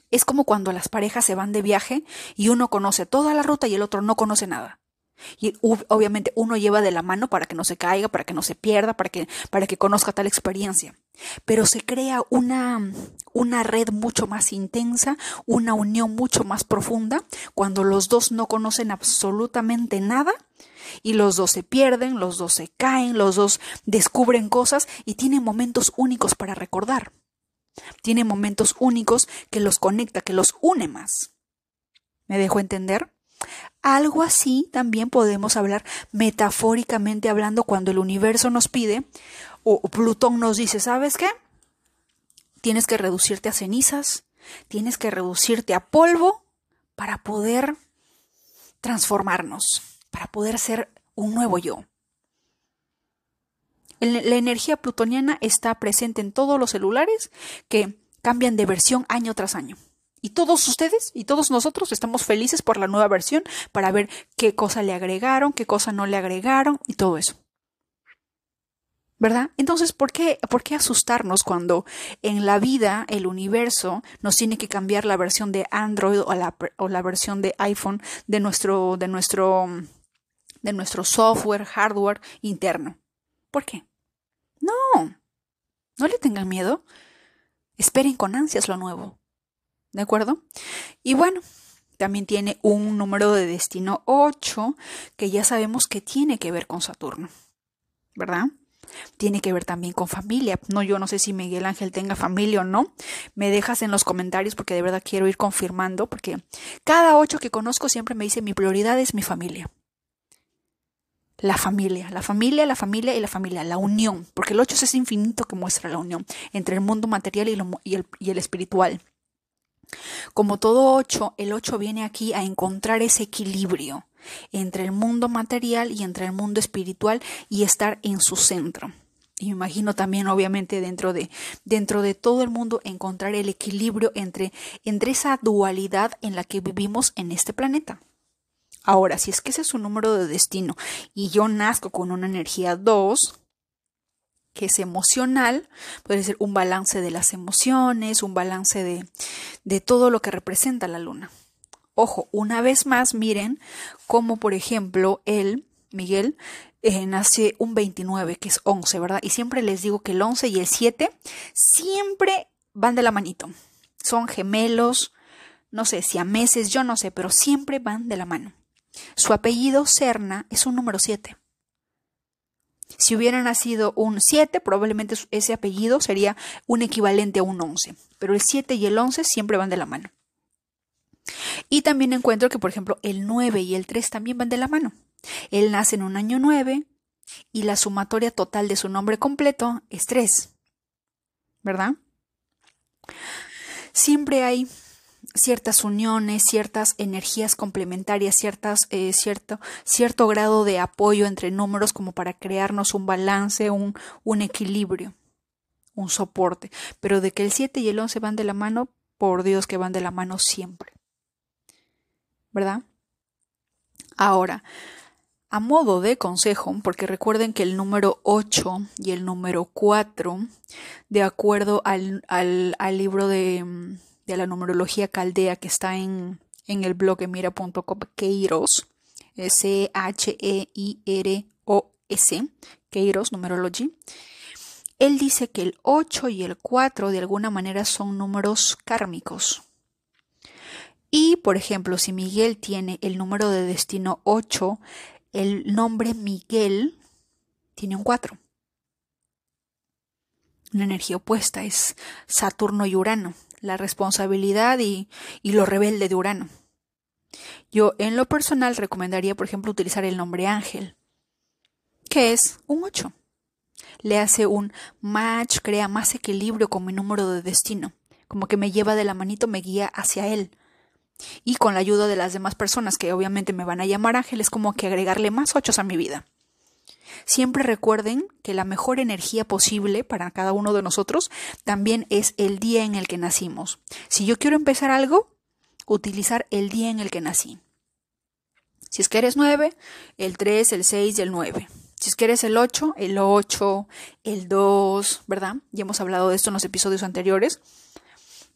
Es como cuando las parejas se van de viaje y uno conoce toda la ruta y el otro no conoce nada. Y obviamente uno lleva de la mano para que no se caiga, para que no se pierda, para que, para que conozca tal experiencia. Pero se crea una, una red mucho más intensa, una unión mucho más profunda cuando los dos no conocen absolutamente nada y los dos se pierden, los dos se caen, los dos descubren cosas y tienen momentos únicos para recordar. Tienen momentos únicos que los conecta, que los une más. ¿Me dejo entender? Algo así también podemos hablar metafóricamente hablando cuando el universo nos pide o Plutón nos dice, ¿sabes qué? Tienes que reducirte a cenizas, tienes que reducirte a polvo para poder transformarnos, para poder ser un nuevo yo. La energía plutoniana está presente en todos los celulares que cambian de versión año tras año. Y todos ustedes y todos nosotros estamos felices por la nueva versión para ver qué cosa le agregaron, qué cosa no le agregaron y todo eso. ¿Verdad? Entonces, ¿por qué, ¿por qué asustarnos cuando en la vida el universo nos tiene que cambiar la versión de Android o la, o la versión de iPhone de nuestro, de nuestro, de nuestro software, hardware interno? ¿Por qué? No, no le tengan miedo. Esperen con ansias lo nuevo. ¿De acuerdo? Y bueno, también tiene un número de destino 8 que ya sabemos que tiene que ver con Saturno, ¿verdad? Tiene que ver también con familia. No, yo no sé si Miguel Ángel tenga familia o no. Me dejas en los comentarios porque de verdad quiero ir confirmando, porque cada 8 que conozco siempre me dice mi prioridad es mi familia. La familia, la familia, la familia y la familia, la unión, porque el 8 es ese infinito que muestra la unión entre el mundo material y, el, y el espiritual. Como todo ocho, el ocho viene aquí a encontrar ese equilibrio entre el mundo material y entre el mundo espiritual y estar en su centro. Y me imagino también, obviamente, dentro de, dentro de todo el mundo, encontrar el equilibrio entre, entre esa dualidad en la que vivimos en este planeta. Ahora, si es que ese es su número de destino y yo nazco con una energía 2, que es emocional, puede ser un balance de las emociones, un balance de, de todo lo que representa la luna. Ojo, una vez más, miren cómo, por ejemplo, él, Miguel, eh, nace un 29, que es 11, ¿verdad? Y siempre les digo que el 11 y el 7 siempre van de la manito. Son gemelos, no sé si a meses, yo no sé, pero siempre van de la mano. Su apellido Serna es un número 7. Si hubiera nacido un 7, probablemente ese apellido sería un equivalente a un 11, pero el 7 y el 11 siempre van de la mano. Y también encuentro que, por ejemplo, el 9 y el 3 también van de la mano. Él nace en un año 9 y la sumatoria total de su nombre completo es 3. ¿Verdad? Siempre hay ciertas uniones, ciertas energías complementarias, ciertas, eh, cierto, cierto grado de apoyo entre números como para crearnos un balance, un, equilibrio, un soporte. Pero de que el 7 y el 11 van de la mano, por Dios que van de la mano siempre. ¿Verdad? Ahora, a modo de consejo, porque recuerden que el número 8 y el número 4, de acuerdo al, al, al libro de de la numerología caldea que está en, en el blog emira.com, Keiros, C-H-E-I-R-O-S, Keiros Numerology. Él dice que el 8 y el 4 de alguna manera son números kármicos. Y, por ejemplo, si Miguel tiene el número de destino 8, el nombre Miguel tiene un 4. Una energía opuesta es Saturno y Urano, la responsabilidad y, y lo rebelde de Urano. Yo en lo personal recomendaría, por ejemplo, utilizar el nombre ángel, que es un 8. Le hace un match, crea más equilibrio con mi número de destino, como que me lleva de la manito, me guía hacia él. Y con la ayuda de las demás personas que obviamente me van a llamar ángel, es como que agregarle más ochos a mi vida. Siempre recuerden que la mejor energía posible para cada uno de nosotros también es el día en el que nacimos. Si yo quiero empezar algo, utilizar el día en el que nací. Si es que eres 9, el 3, el 6 y el 9. Si es que eres el 8, el 8, el 2, ¿verdad? Ya hemos hablado de esto en los episodios anteriores.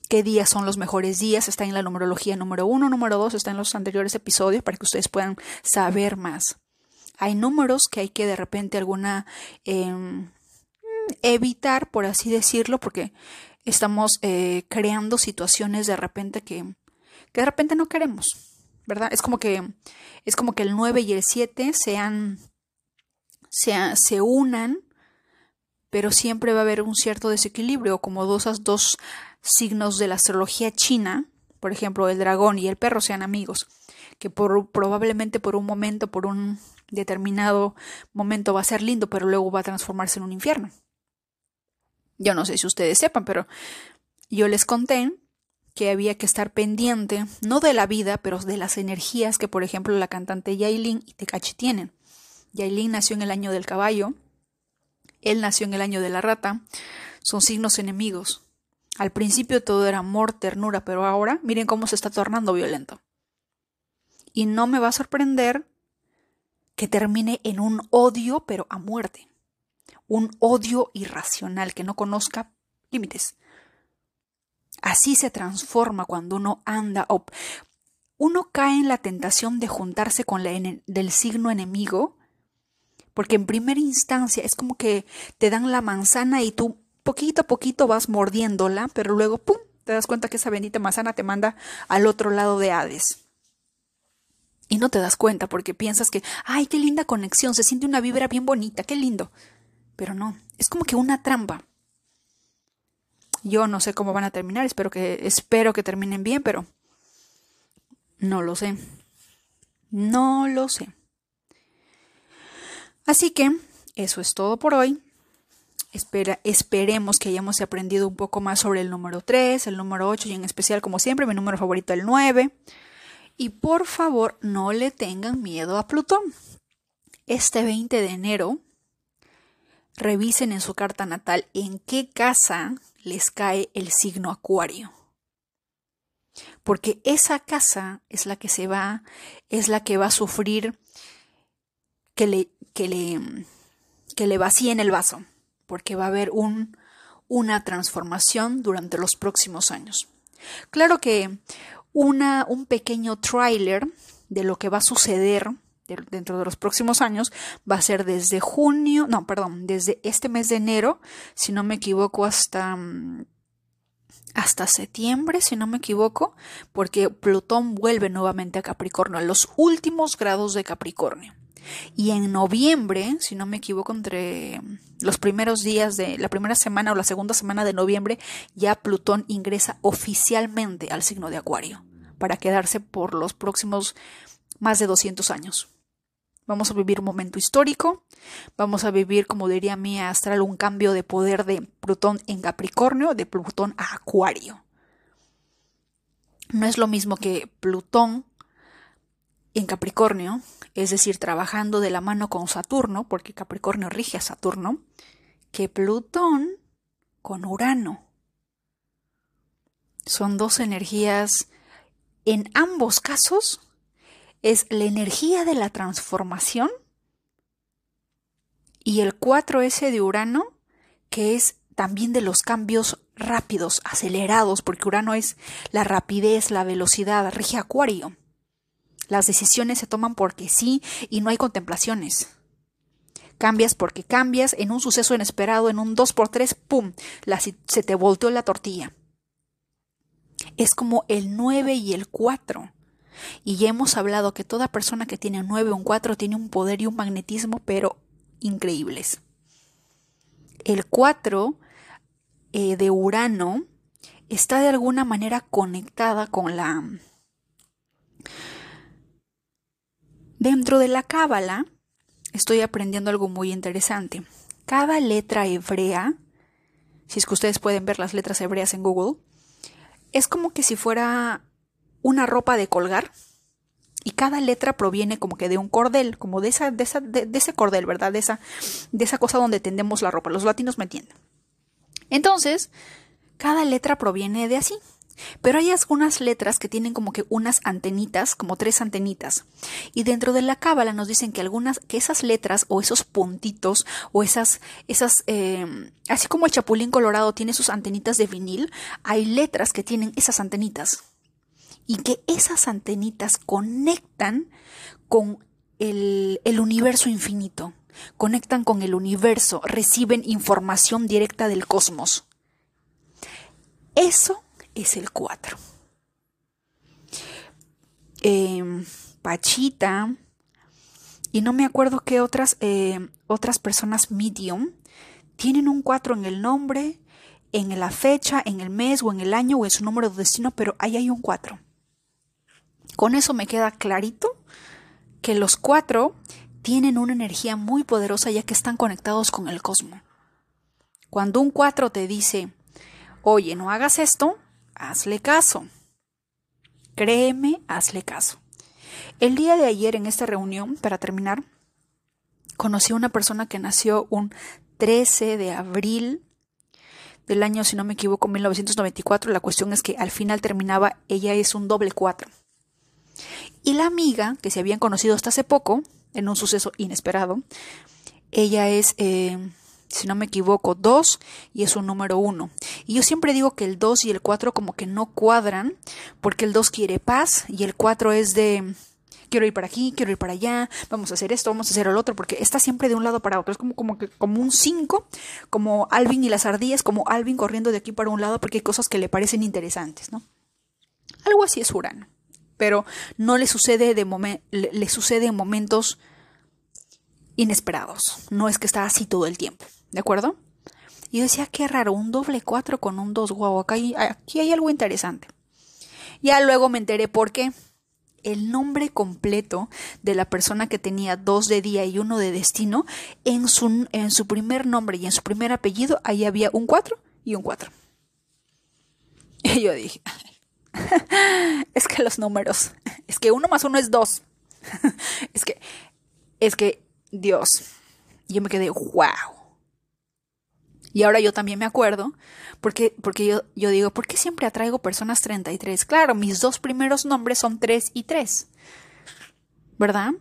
¿Qué días son los mejores días? Está en la numerología número 1, número 2, está en los anteriores episodios para que ustedes puedan saber más. Hay números que hay que de repente alguna em, evitar, por así decirlo, porque estamos eh, creando situaciones de repente que, que de repente no queremos, ¿verdad? Es como que, es como que el 9 y el 7 sean, se unan, pero siempre va a haber un cierto desequilibrio, como dos, dos signos de la astrología china, por ejemplo, el dragón y el perro sean amigos, que por, probablemente por un momento, por un determinado momento va a ser lindo, pero luego va a transformarse en un infierno. Yo no sé si ustedes sepan, pero yo les conté que había que estar pendiente, no de la vida, pero de las energías que, por ejemplo, la cantante Yailin y Tekachi tienen. Yailin nació en el año del caballo, él nació en el año de la rata, son signos enemigos. Al principio todo era amor, ternura, pero ahora miren cómo se está tornando violento. Y no me va a sorprender que termine en un odio, pero a muerte. Un odio irracional que no conozca límites. Así se transforma cuando uno anda. Uno cae en la tentación de juntarse con la del signo enemigo, porque en primera instancia es como que te dan la manzana y tú poquito a poquito vas mordiéndola, pero luego, ¡pum!, te das cuenta que esa bendita manzana te manda al otro lado de Hades. Y no te das cuenta porque piensas que, ay, qué linda conexión, se siente una vibra bien bonita, qué lindo. Pero no, es como que una trampa. Yo no sé cómo van a terminar, espero que, espero que terminen bien, pero no lo sé. No lo sé. Así que eso es todo por hoy. Espera, esperemos que hayamos aprendido un poco más sobre el número 3, el número 8 y en especial, como siempre, mi número favorito, el 9. Y por favor, no le tengan miedo a Plutón. Este 20 de enero, revisen en su carta natal en qué casa les cae el signo acuario. Porque esa casa es la que se va, es la que va a sufrir que le, que le, que le vacíen el vaso, porque va a haber un, una transformación durante los próximos años. Claro que una, un pequeño tráiler de lo que va a suceder dentro de los próximos años va a ser desde junio, no, perdón, desde este mes de enero, si no me equivoco, hasta mm, hasta septiembre, si no me equivoco, porque Plutón vuelve nuevamente a Capricornio, a los últimos grados de Capricornio. Y en noviembre, si no me equivoco, entre los primeros días de la primera semana o la segunda semana de noviembre, ya Plutón ingresa oficialmente al signo de Acuario, para quedarse por los próximos más de 200 años. Vamos a vivir un momento histórico, vamos a vivir, como diría mi astral, un cambio de poder de Plutón en Capricornio, de Plutón a Acuario. No es lo mismo que Plutón en Capricornio, es decir, trabajando de la mano con Saturno, porque Capricornio rige a Saturno, que Plutón con Urano. Son dos energías, en ambos casos, es la energía de la transformación y el 4S de Urano, que es también de los cambios rápidos, acelerados, porque Urano es la rapidez, la velocidad, rige Acuario. Las decisiones se toman porque sí y no hay contemplaciones. Cambias porque cambias, en un suceso inesperado, en un 2x3, ¡pum! se te volteó la tortilla. Es como el 9 y el 4. Y ya hemos hablado que toda persona que tiene un 9 o un 4 tiene un poder y un magnetismo, pero increíbles. El 4 eh, de Urano está de alguna manera conectada con la... Dentro de la cábala estoy aprendiendo algo muy interesante. Cada letra hebrea, si es que ustedes pueden ver las letras hebreas en Google, es como que si fuera una ropa de colgar y cada letra proviene como que de un cordel, como de, esa, de, esa, de, ese cordel, ¿verdad? De esa, de esa cosa donde tendemos la ropa. Los latinos me entienden. Entonces, cada letra proviene de así. Pero hay algunas letras que tienen como que unas antenitas, como tres antenitas. Y dentro de la cábala nos dicen que algunas, que esas letras o esos puntitos o esas, esas, eh, así como el chapulín colorado tiene sus antenitas de vinil, hay letras que tienen esas antenitas y que esas antenitas conectan con el, universo infinito, conectan con el universo, reciben información directa del cosmos. Eso es el 4. Em, Pachita, y no me acuerdo qué otras, eh, otras personas medium tienen un 4 en el nombre, en la fecha, en el mes o en el año o en su número de destino, pero ahí hay un 4. Con eso me queda clarito que los cuatro tienen una energía muy poderosa ya que están conectados con el cosmos. Cuando un cuatro te dice, oye, no hagas esto, hazle caso. Créeme, hazle caso. El día de ayer en esta reunión, para terminar, conocí a una persona que nació un 13 de abril del año, si no me equivoco, 1994. La cuestión es que al final terminaba, ella es un doble cuatro. Y la amiga, que se habían conocido hasta hace poco, en un suceso inesperado, ella es, eh, si no me equivoco, 2 y es un número 1. Y yo siempre digo que el 2 y el 4 como que no cuadran, porque el 2 quiere paz y el 4 es de quiero ir para aquí, quiero ir para allá, vamos a hacer esto, vamos a hacer el otro, porque está siempre de un lado para otro. Es como, como, que, como un 5, como Alvin y las ardillas, como Alvin corriendo de aquí para un lado porque hay cosas que le parecen interesantes, ¿no? Algo así es Urano pero no le sucede, de le, sucede en momentos inesperados. No es que está así todo el tiempo, ¿de acuerdo? Y yo decía, qué raro, un doble cuatro con un dos, guau, acá aquí hay algo interesante. Ya luego me enteré por qué. El nombre completo de la persona que tenía dos de día y uno de destino, en su, en su primer nombre y en su primer apellido, ahí había un cuatro y un cuatro. Y yo dije, es que los números, es que uno más uno es dos. es que, es que, Dios, yo me quedé, wow. Y ahora yo también me acuerdo, porque, porque yo, yo digo, ¿por qué siempre atraigo personas 33? Claro, mis dos primeros nombres son 3 y 3. ¿Verdad?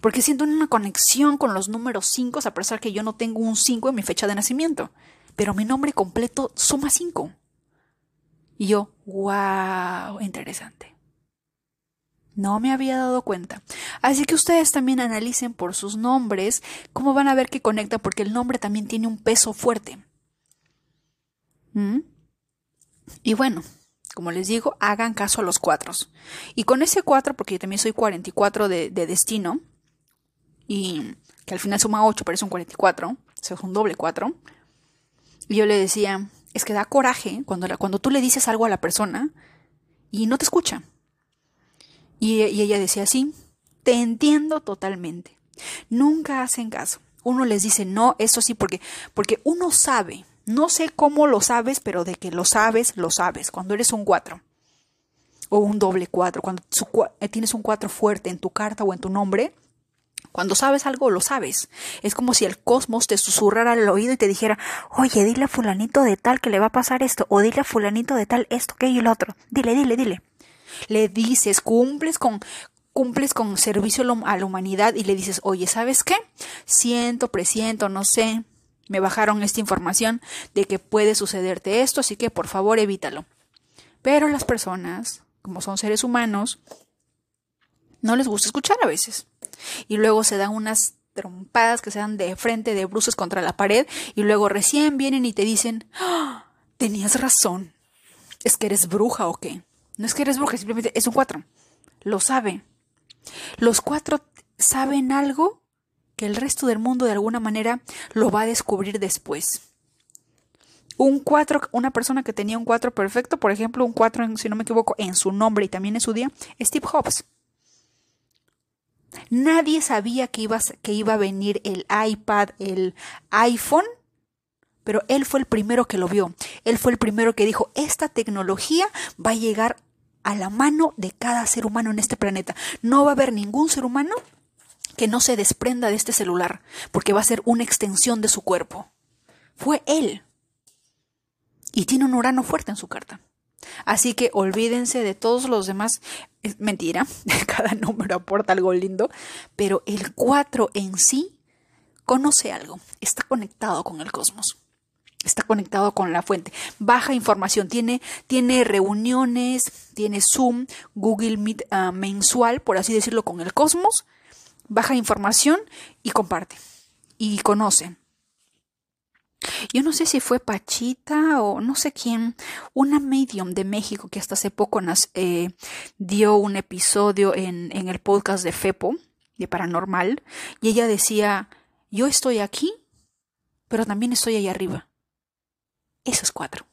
Porque siento una conexión con los números 5, a pesar que yo no tengo un 5 en mi fecha de nacimiento. Pero mi nombre completo suma 5. Y yo, wow, interesante. No me había dado cuenta. Así que ustedes también analicen por sus nombres cómo van a ver que conecta, porque el nombre también tiene un peso fuerte. ¿Mm? Y bueno, como les digo, hagan caso a los cuatros. Y con ese cuatro, porque yo también soy 44 de, de destino, y que al final suma 8, pero es un 44, o sea, es un doble 4. Y yo le decía, es que da coraje cuando, cuando tú le dices algo a la persona y no te escucha. Y, ella decía, sí, te entiendo totalmente. Nunca hacen caso. Uno les dice, no, eso sí, porque, porque uno sabe, no sé cómo lo sabes, pero de que lo sabes, lo sabes. Cuando eres un cuatro o un doble cuatro, cuando eh, tienes un cuatro fuerte en tu carta o en tu nombre, cuando sabes algo, lo sabes. Es como si el cosmos te susurrara al oído y te dijera, oye, dile a fulanito de tal que le va a pasar esto, o dile a fulanito de tal esto, que y el otro. Dile, dile, dile. Le dices, cumples con, cumples con servicio a la humanidad y le dices, oye, ¿sabes qué? Siento, presiento, no sé, me bajaron esta información de que puede sucederte esto, así que por favor evítalo. Pero las personas, como son seres humanos, no les gusta escuchar a veces y luego se dan unas trompadas que se dan de frente, de bruces contra la pared, y luego recién vienen y te dicen, ¡Ah! tenías razón, es que eres bruja o qué. No es que eres bruja, simplemente es un cuatro. Lo sabe. Los cuatro saben algo que el resto del mundo de alguna manera lo va a descubrir después. Un 4, una persona que tenía un 4 perfecto, por ejemplo, un 4, si no me equivoco, en su nombre y también en su día, Steve Jobs. Nadie sabía que iba, que iba a venir el iPad, el iPhone, pero él fue el primero que lo vio. Él fue el primero que dijo, esta tecnología va a llegar a la mano de cada ser humano en este planeta. No va a haber ningún ser humano que no se desprenda de este celular, porque va a ser una extensión de su cuerpo. Fue él. Y tiene un Urano fuerte en su carta. Así que olvídense de todos los demás. Es mentira, cada número aporta algo lindo, pero el 4 en sí conoce algo, está conectado con el cosmos. Está conectado con la fuente. Baja información. Tiene, tiene reuniones, tiene Zoom, Google Meet ah, mensual, por así decirlo, con el cosmos. Baja información y comparte. Y conoce. Yo no sé si fue Pachita o no sé quién, una medium de México que hasta hace poco nos, eh, dio un episodio en, en el podcast de FEPO, de Paranormal, y ella decía, yo estoy aquí, pero también estoy ahí arriba. Eso es cuatro.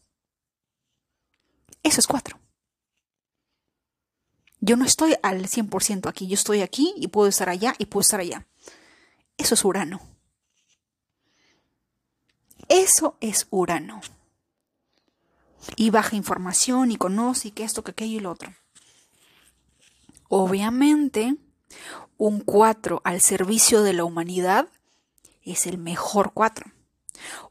Eso es cuatro. Yo no estoy al 100% aquí, yo estoy aquí y puedo estar allá y puedo estar allá. Eso es Urano. Eso es Urano. Y baja información y conoce y que esto, que aquello y lo otro. Obviamente, un 4 al servicio de la humanidad es el mejor 4.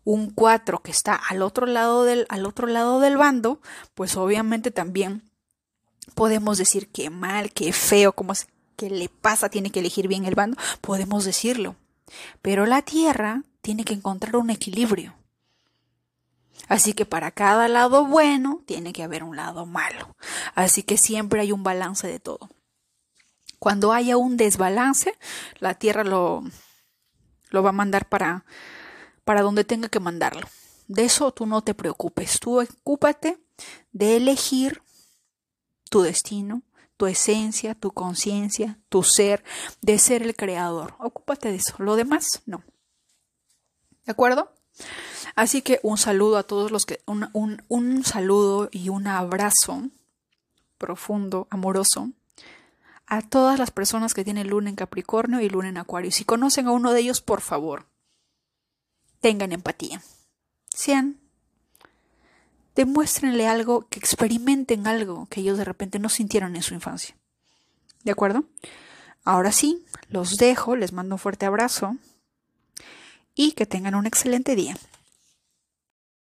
Un 4 que está al otro lado del, al otro lado del bando, pues obviamente también podemos decir que mal, que feo, como que le pasa, tiene que elegir bien el bando, podemos decirlo. Pero la Tierra tiene que encontrar un equilibrio. Así que para cada lado bueno tiene que haber un lado malo. Así que siempre hay un balance de todo. Cuando haya un desbalance, la Tierra lo, lo va a mandar para, para donde tenga que mandarlo. De eso tú no te preocupes. Tú ocúpate de elegir tu destino, tu esencia, tu conciencia, tu ser, de ser el creador. Ocúpate de eso. Lo demás, no. ¿De acuerdo? Así que un saludo a todos los que, un, un, un saludo y un abrazo profundo, amoroso, a todas las personas que tienen luna en Capricornio y luna en Acuario. Si conocen a uno de ellos, por favor, tengan empatía. Sean, demuéstrenle algo, que experimenten algo que ellos de repente no sintieron en su infancia. ¿De acuerdo? Ahora sí, los dejo, les mando un fuerte abrazo y que tengan un excelente día.